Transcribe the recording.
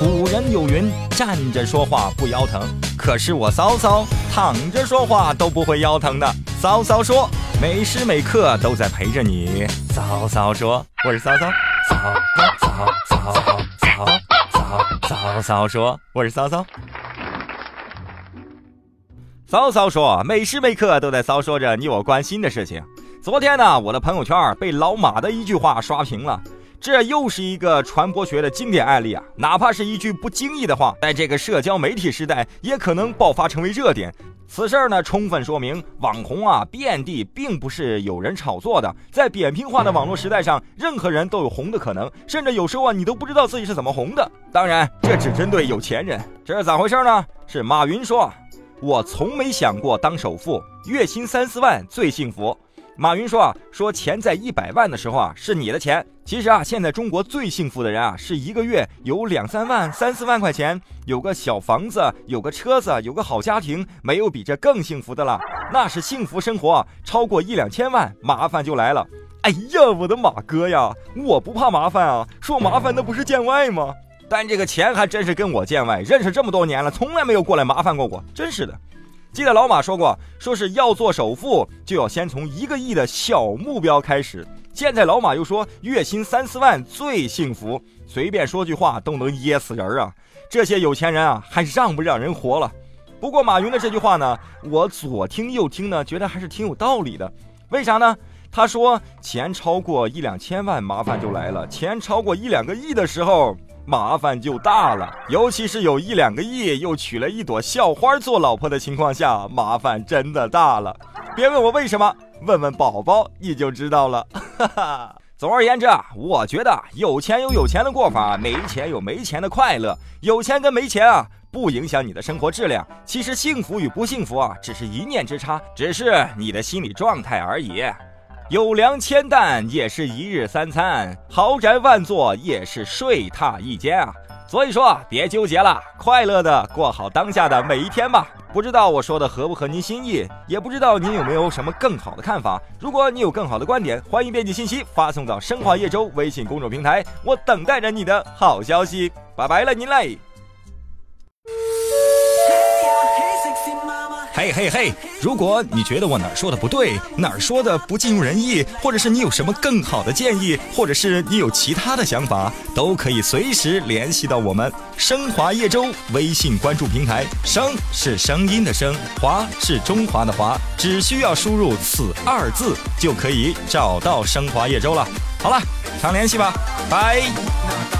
古人有云：“站着说话不腰疼。”可是我骚骚躺着说话都不会腰疼的。骚骚说：“每时每刻都在陪着你。”骚骚说：“我是骚骚。”骚骚骚骚骚骚骚骚说：“我是骚骚。”骚骚说：“每时每刻都在骚说着你我关心的事情。”昨天呢，我的朋友圈被老马的一句话刷屏了。这又是一个传播学的经典案例啊！哪怕是一句不经意的话，在这个社交媒体时代，也可能爆发成为热点。此事儿呢，充分说明网红啊遍地，并不是有人炒作的。在扁平化的网络时代上，任何人都有红的可能，甚至有时候啊，你都不知道自己是怎么红的。当然，这只针对有钱人。这是咋回事呢？是马云说：“我从没想过当首富，月薪三四万最幸福。”马云说啊，说钱在一百万的时候啊，是你的钱。其实啊，现在中国最幸福的人啊，是一个月有两三万、三四万块钱，有个小房子，有个车子，有个好家庭，没有比这更幸福的了。那是幸福生活，超过一两千万，麻烦就来了。哎呀，我的马哥呀，我不怕麻烦啊，说麻烦那不是见外吗？但这个钱还真是跟我见外，认识这么多年了，从来没有过来麻烦过我，真是的。记得老马说过，说是要做首富，就要先从一个亿的小目标开始。现在老马又说，月薪三四万最幸福，随便说句话都能噎死人啊！这些有钱人啊，还让不让人活了？不过马云的这句话呢，我左听右听呢，觉得还是挺有道理的。为啥呢？他说，钱超过一两千万，麻烦就来了；钱超过一两个亿的时候。麻烦就大了，尤其是有一两个亿又娶了一朵校花做老婆的情况下，麻烦真的大了。别问我为什么，问问宝宝你就知道了。哈哈。总而言之啊，我觉得有钱有有钱的过法，没钱有没钱的快乐。有钱跟没钱啊，不影响你的生活质量。其实幸福与不幸福啊，只是一念之差，只是你的心理状态而已。有粮千担，也是一日三餐；豪宅万座，也是睡榻一间啊。所以说，别纠结了，快乐的过好当下的每一天吧。不知道我说的合不合您心意，也不知道您有没有什么更好的看法。如果你有更好的观点，欢迎编辑信息发送到生华叶舟微信公众平台，我等待着你的好消息。拜拜了，您嘞。嘿嘿嘿！如果你觉得我哪儿说的不对，哪儿说的不尽如人意，或者是你有什么更好的建议，或者是你有其他的想法，都可以随时联系到我们升华叶舟微信关注平台。声是声音的声，华是中华的华，只需要输入此二字就可以找到升华叶舟了。好了，常联系吧，拜。